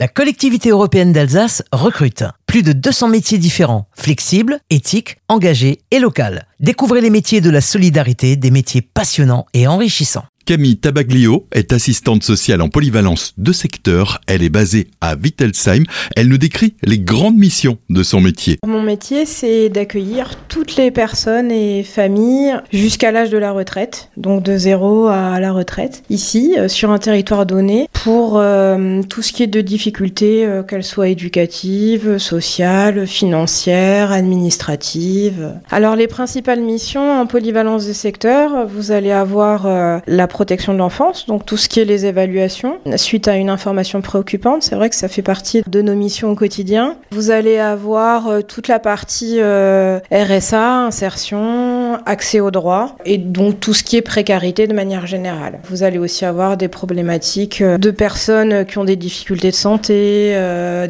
La collectivité européenne d'Alsace recrute. Plus de 200 métiers différents, flexibles, éthiques, engagés et locaux. Découvrez les métiers de la solidarité, des métiers passionnants et enrichissants. Camille Tabaglio est assistante sociale en polyvalence de secteur. Elle est basée à Wittelsheim. Elle nous décrit les grandes missions de son métier. Mon métier, c'est d'accueillir toutes les personnes et familles jusqu'à l'âge de la retraite, donc de zéro à la retraite, ici, euh, sur un territoire donné, pour euh, tout ce qui est de difficultés, euh, qu'elles soient éducatives, sociales, financières, administratives. Alors les principales missions en polyvalence de secteur, vous allez avoir la protection de l'enfance, donc tout ce qui est les évaluations. Suite à une information préoccupante, c'est vrai que ça fait partie de nos missions au quotidien. Vous allez avoir euh, toute la partie euh, RSA, insertion, accès aux droits, et donc tout ce qui est précarité de manière générale. Vous allez aussi avoir des problématiques euh, de personnes qui ont des difficultés de santé,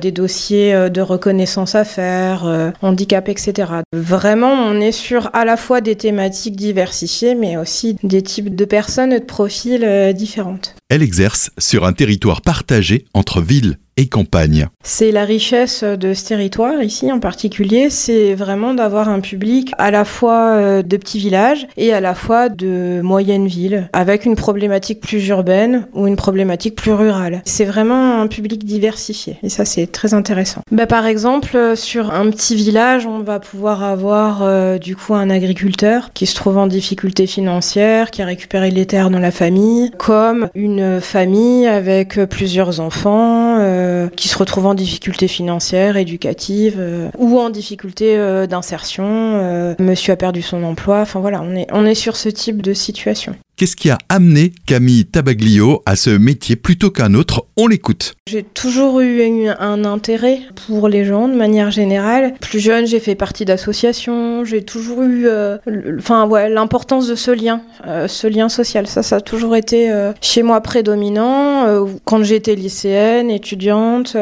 des dossiers de reconnaissance à faire, handicap, etc. Vraiment, on est sur à la fois des thématiques diversifiées, mais aussi des types de personnes de profils euh, différentes. Elle exerce sur un territoire partagé entre villes campagne. C'est la richesse de ce territoire ici en particulier, c'est vraiment d'avoir un public à la fois euh, de petits villages et à la fois de moyennes villes, avec une problématique plus urbaine ou une problématique plus rurale. C'est vraiment un public diversifié et ça c'est très intéressant. Bah, par exemple, euh, sur un petit village, on va pouvoir avoir euh, du coup un agriculteur qui se trouve en difficulté financière, qui a récupéré les terres dans la famille, comme une famille avec plusieurs enfants. Qui se retrouvent en difficulté financière, éducative euh, ou en difficulté euh, d'insertion. monsieur a perdu son emploi. Enfin voilà, on est, on est sur ce type de situation. Qu'est-ce qui a amené Camille Tabaglio à ce métier plutôt qu'un autre? On l'écoute. J'ai toujours eu un intérêt pour les gens de manière générale. Plus jeune, j'ai fait partie d'associations. J'ai toujours eu, euh, enfin ouais, l'importance de ce lien, euh, ce lien social. Ça, ça a toujours été euh, chez moi prédominant. quand j'étais lycéenne, étudiante,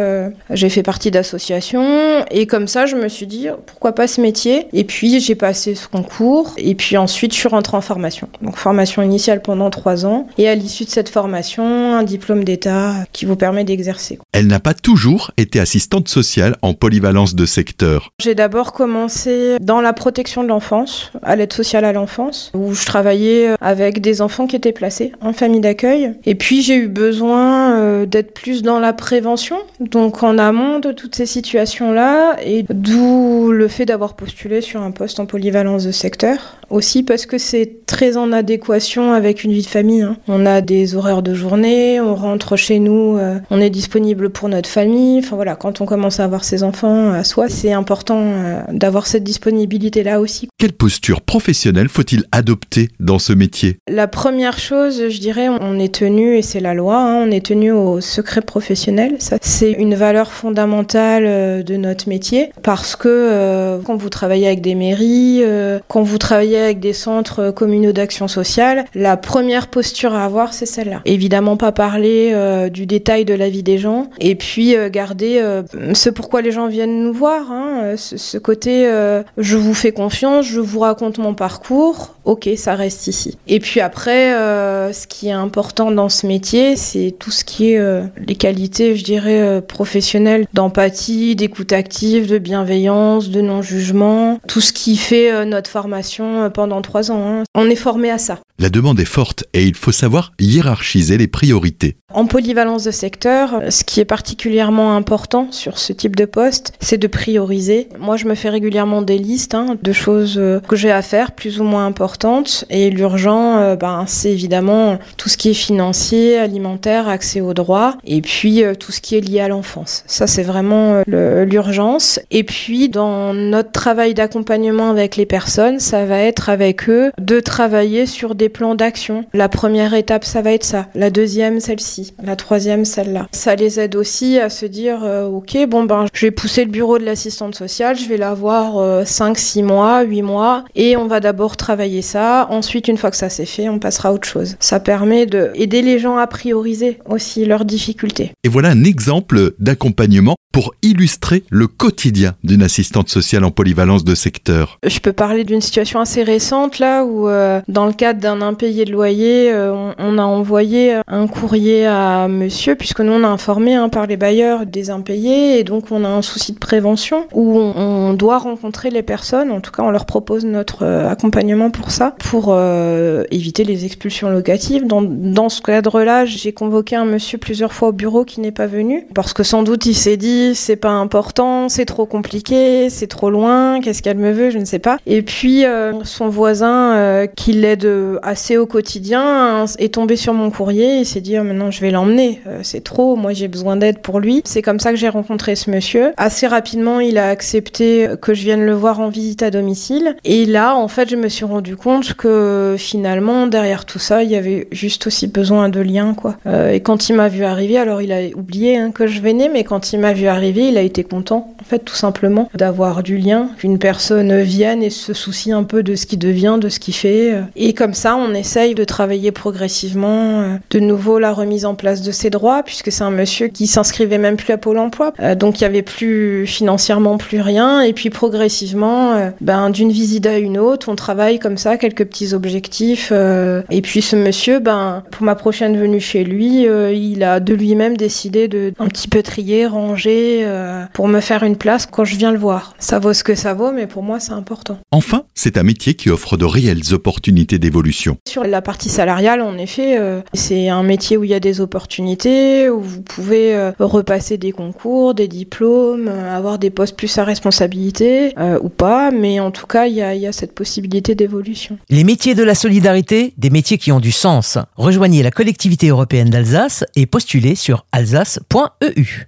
j'ai fait partie d'associations et comme ça, je me suis dit pourquoi pas ce métier? Et puis j'ai passé ce concours et puis ensuite je suis rentrée en formation. Donc formation initiale pendant trois ans et à l'issue de cette formation, un diplôme d'État qui vous permet d'exercer. Elle n'a pas toujours été assistante sociale en polyvalence de secteur. J'ai d'abord commencé dans la protection de l'enfance, à l'aide sociale à l'enfance, où je travaillais avec des enfants qui étaient placés en famille d'accueil. Et puis j'ai eu besoin euh, d'être plus dans la prévention, donc en amont de toutes ces situations-là, et d'où le fait d'avoir postulé sur un poste en polyvalence de secteur. Aussi parce que c'est très en adéquation avec une vie de famille. Hein. On a des horaires de journée, on rentre chez nous, euh, on est disponible pour notre famille. Enfin voilà, quand on commence à avoir ses enfants à soi, c'est important euh, d'avoir cette disponibilité-là aussi. Quelle posture professionnelle faut-il adopter dans ce métier? La première chose, je dirais, on est tenu, et c'est la loi, hein, on est tenu au secret professionnel. Ça, c'est une valeur fondamentale euh, de notre métier parce que quand vous travaillez avec des mairies, quand vous travaillez avec des centres communaux d'action sociale, la première posture à avoir, c'est celle-là. Évidemment, pas parler euh, du détail de la vie des gens, et puis euh, garder euh, ce pourquoi les gens viennent nous voir, hein, ce, côté je vous fais confiance, je vous raconte mon parcours, ok, ça reste ici. Et puis après, ce qui est important dans ce métier, c'est tout ce qui est les qualités, je dirais, professionnelles, d'empathie, d'écoute active, de bienveillance, de non-jugement, tout ce qui fait notre formation pendant trois ans. Hein. On est formé à ça. La demande est forte et il faut savoir hiérarchiser les priorités. En polyvalence de secteur, ce qui est particulièrement important sur ce type de poste, c'est de prioriser. Moi, je me fais régulièrement des listes hein, de choses euh, que j'ai à faire, plus ou moins importantes. Et l'urgent, euh, ben, c'est évidemment tout ce qui est financier, alimentaire, accès aux droits, et puis euh, tout ce qui est lié à l'enfance. Ça, c'est vraiment l'urgence. Et puis, dans notre travail d'accompagnement avec les personnes, ça va être avec eux de travailler sur des plans d'action. La première étape, ça va être ça. La deuxième, celle-ci. La troisième, celle-là. Ça les aide aussi à se dire, euh, ok, bon ben, je vais pousser le bureau de l'assistante sociale, je vais l'avoir 5, 6 mois, 8 mois, et on va d'abord travailler ça. Ensuite, une fois que ça c'est fait, on passera à autre chose. Ça permet d'aider les gens à prioriser aussi leurs difficultés. Et voilà un exemple d'accompagnement pour illustrer le quotidien d'une assistante sociale en polyvalence de secteur. Je peux parler d'une situation assez récente là où euh, dans le cadre d'un impayé de loyer, euh, on, a envoyé un courrier à monsieur puisque nous on a informé hein, par les bailleurs des impayés et donc on a un souci de prévention où on, doit rencontrer les personnes, en tout cas on leur propose notre euh, accompagnement pour ça, pour éviter les expulsions locatives. Dans, ce cadre-là, j'ai convoqué un monsieur plusieurs fois au bureau qui n'est pas venu parce que sans doute il s'est dit c'est pas important, c'est trop compliqué, c'est trop loin, qu'est-ce qu'elle me veut, je ne sais pas. Et puis euh, son voisin euh, qui l'aide assez au quotidien est tombé sur mon courrier et s'est dit oh, maintenant je vais l'emmener, euh, c'est trop, moi j'ai besoin d'aide pour lui. C'est comme ça que j'ai rencontré ce monsieur. Assez rapidement, il a accepté que je vienne le voir en visite à domicile et là en fait, je me suis rendu compte que finalement derrière tout ça, il y avait juste aussi besoin de liens quoi. et quand il m'a vu arriver, alors il a oublié hein, que je venais mais quand il m'a vu arrivé, il a été content, en fait, tout simplement, d'avoir du lien, qu'une personne vienne et se soucie un peu de ce qui devient, de ce qu'il fait. Et comme ça, on essaye de travailler progressivement. Euh, de nouveau, la remise en place de ses droits, puisque c'est un monsieur qui s'inscrivait même plus à Pôle emploi. Euh, donc, il y avait plus financièrement plus rien. Et puis, progressivement, euh, ben, d'une visite à une autre, on travaille comme ça, quelques petits objectifs. Et puis, ce monsieur, ben, pour ma prochaine venue chez lui, il a de lui-même décidé de un petit peu trier, ranger, euh, pour me faire une place quand je viens le voir. Ça vaut ce que ça vaut, mais pour moi, c'est important. Enfin, c'est un métier qui offre de réelles opportunités d'évolution. Sur la partie salariale, en effet, euh, c'est un métier où il y a des opportunités, où vous pouvez euh, repasser des concours, des diplômes, avoir des postes plus à responsabilité ou pas, mais en tout cas, il y a, y a cette possibilité d'évolution. Les métiers de la solidarité, des métiers qui ont du sens. Rejoignez la collectivité européenne d'Alsace et postulez sur alsace.eu.